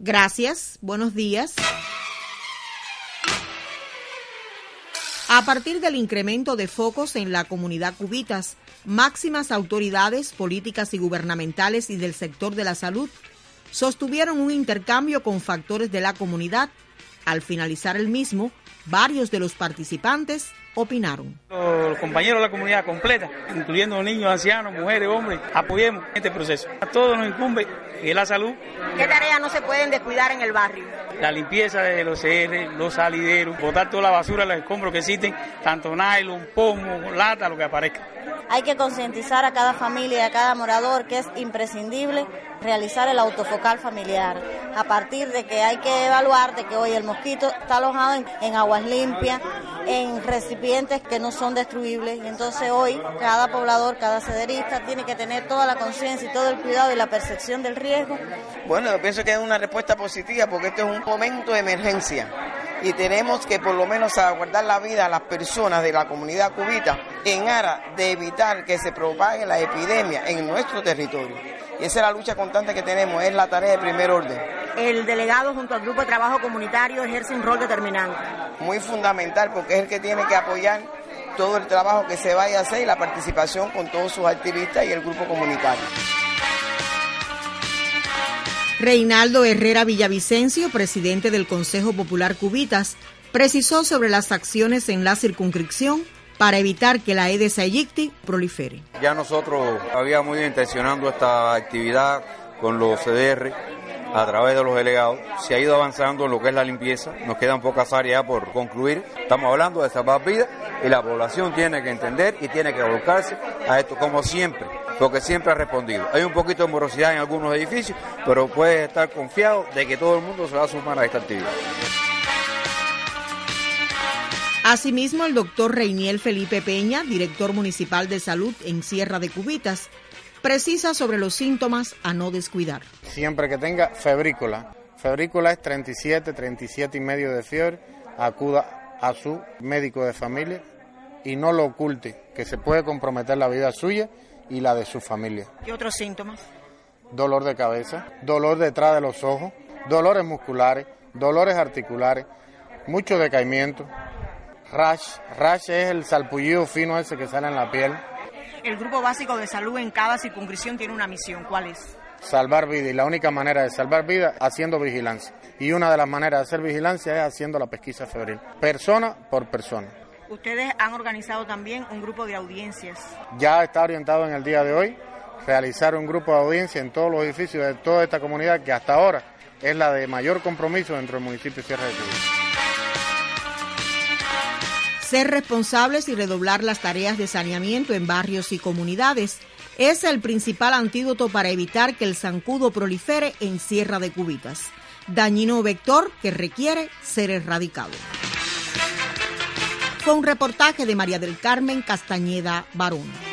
Gracias, buenos días. A partir del incremento de focos en la comunidad cubitas, máximas autoridades políticas y gubernamentales y del sector de la salud sostuvieron un intercambio con factores de la comunidad. Al finalizar el mismo, varios de los participantes opinaron. Los compañeros de la comunidad completa, incluyendo niños, ancianos, mujeres, hombres, apoyemos este proceso. A todos nos incumbe la salud. ¿Qué tareas no se pueden descuidar en el barrio? La limpieza de los CR, los salideros, botar toda la basura, los escombros que existen, tanto nylon, pomo, lata, lo que aparezca. Hay que concientizar a cada familia y a cada morador que es imprescindible realizar el autofocal familiar, a partir de que hay que evaluar de que hoy el mosquito está alojado en, en aguas limpias, en recipientes que no son destruibles, y entonces hoy cada poblador, cada cederista tiene que tener toda la conciencia y todo el cuidado y la percepción del riesgo. Bueno, yo pienso que es una respuesta positiva porque este es un momento de emergencia y tenemos que por lo menos salvaguardar la vida a las personas de la comunidad cubita en aras de evitar que se propague la epidemia en nuestro territorio. Y esa es la lucha constante que tenemos, es la tarea de primer orden. El delegado junto al grupo de trabajo comunitario ejerce un rol determinante. Muy fundamental porque es el que tiene que apoyar todo el trabajo que se vaya a hacer y la participación con todos sus activistas y el grupo comunitario. Reinaldo Herrera Villavicencio, presidente del Consejo Popular Cubitas, precisó sobre las acciones en la circunscripción para evitar que la Aedes aegypti prolifere. Ya nosotros habíamos ido intencionando esta actividad con los CDR a través de los delegados. Se ha ido avanzando en lo que es la limpieza. Nos quedan pocas áreas por concluir. Estamos hablando de salvar vidas y la población tiene que entender y tiene que volcarse a esto como siempre, porque siempre ha respondido. Hay un poquito de morosidad en algunos edificios, pero puedes estar confiado de que todo el mundo se va a sumar a esta actividad. Asimismo, el doctor Reiniel Felipe Peña, director municipal de salud en Sierra de Cubitas, precisa sobre los síntomas a no descuidar. Siempre que tenga febrícula, febrícula es 37, 37 y medio de fiebre, acuda a su médico de familia y no lo oculte, que se puede comprometer la vida suya y la de su familia. ¿Qué otros síntomas? Dolor de cabeza, dolor detrás de los ojos, dolores musculares, dolores articulares, mucho decaimiento, rash, rash es el salpullido fino ese que sale en la piel. El Grupo Básico de Salud en cada circunscripción tiene una misión, ¿cuál es? Salvar vidas y la única manera de salvar vidas haciendo vigilancia. Y una de las maneras de hacer vigilancia es haciendo la pesquisa febril, persona por persona. Ustedes han organizado también un grupo de audiencias. Ya está orientado en el día de hoy realizar un grupo de audiencia en todos los edificios de toda esta comunidad que hasta ahora es la de mayor compromiso dentro del municipio de Sierra de Cuba. Ser responsables y redoblar las tareas de saneamiento en barrios y comunidades es el principal antídoto para evitar que el zancudo prolifere en Sierra de Cubitas, dañino vector que requiere ser erradicado. Fue un reportaje de María del Carmen Castañeda Barón.